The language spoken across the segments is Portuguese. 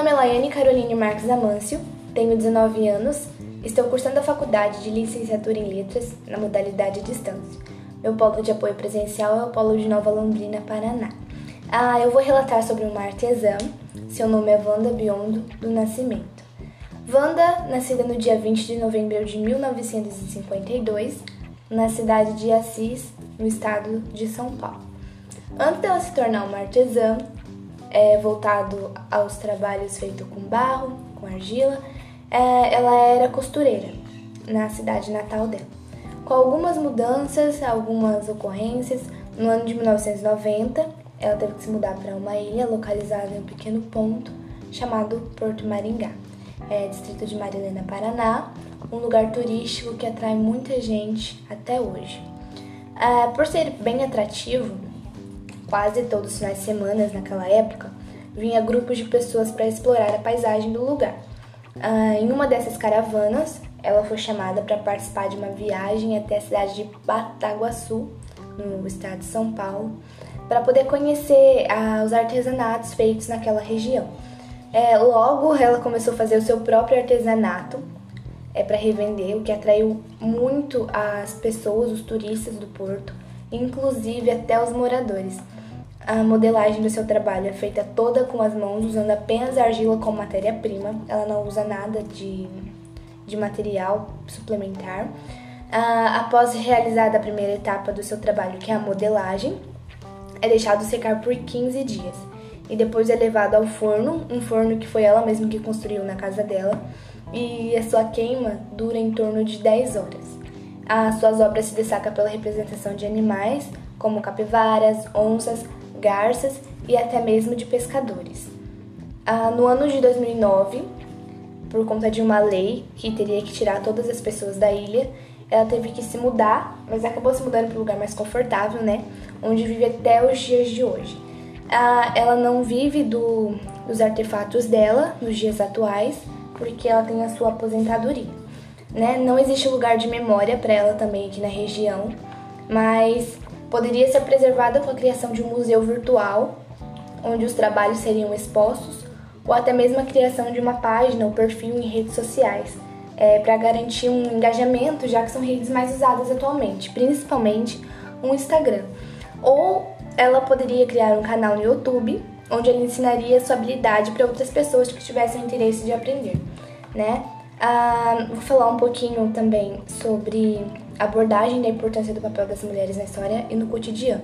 nome é Laiane Caroline Marques Amâncio, tenho 19 anos, estou cursando a faculdade de licenciatura em letras na modalidade distância. Meu polo de apoio presencial é o polo de Nova Londrina, Paraná. Ah, eu vou relatar sobre uma artesã, seu nome é Wanda Biondo do Nascimento. Wanda, nascida no dia 20 de novembro de 1952, na cidade de Assis, no estado de São Paulo. Antes dela se tornar uma artesã, é, voltado aos trabalhos feitos com barro, com argila, é, ela era costureira na cidade natal dela. Com algumas mudanças, algumas ocorrências, no ano de 1990, ela teve que se mudar para uma ilha localizada em um pequeno ponto chamado Porto Maringá, é, distrito de Marilena, Paraná, um lugar turístico que atrai muita gente até hoje. É, por ser bem atrativo, quase todos os finais de semana naquela época, vinha grupos de pessoas para explorar a paisagem do lugar. Ah, em uma dessas caravanas, ela foi chamada para participar de uma viagem até a cidade de Bataguaçu, no estado de São Paulo, para poder conhecer ah, os artesanatos feitos naquela região. É, logo, ela começou a fazer o seu próprio artesanato é, para revender, o que atraiu muito as pessoas, os turistas do porto, inclusive até os moradores. A modelagem do seu trabalho é feita toda com as mãos, usando apenas argila como matéria-prima. Ela não usa nada de, de material suplementar. Ah, após realizada a primeira etapa do seu trabalho, que é a modelagem, é deixado secar por 15 dias e depois é levado ao forno, um forno que foi ela mesma que construiu na casa dela, e a sua queima dura em torno de 10 horas. As suas obras se destacam pela representação de animais, como capivaras, onças, garças e até mesmo de pescadores. Ah, no ano de 2009, por conta de uma lei que teria que tirar todas as pessoas da ilha, ela teve que se mudar, mas acabou se mudando para um lugar mais confortável, né? Onde vive até os dias de hoje. Ah, ela não vive do, dos artefatos dela nos dias atuais, porque ela tem a sua aposentadoria. Né? Não existe lugar de memória para ela também aqui na região, mas poderia ser preservada com a criação de um museu virtual, onde os trabalhos seriam expostos, ou até mesmo a criação de uma página ou perfil em redes sociais, é, para garantir um engajamento, já que são redes mais usadas atualmente, principalmente o Instagram. Ou ela poderia criar um canal no YouTube, onde ela ensinaria sua habilidade para outras pessoas que tivessem interesse de aprender, né? Ah, vou falar um pouquinho também sobre abordagem da importância do papel das mulheres na história e no cotidiano.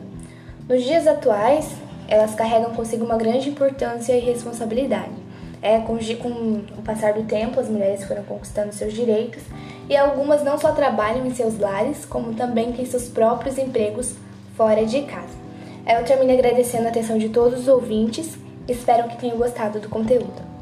Nos dias atuais, elas carregam consigo uma grande importância e responsabilidade. É, com, com o passar do tempo, as mulheres foram conquistando seus direitos e algumas não só trabalham em seus lares, como também têm seus próprios empregos fora de casa. Eu termino agradecendo a atenção de todos os ouvintes. Espero que tenham gostado do conteúdo.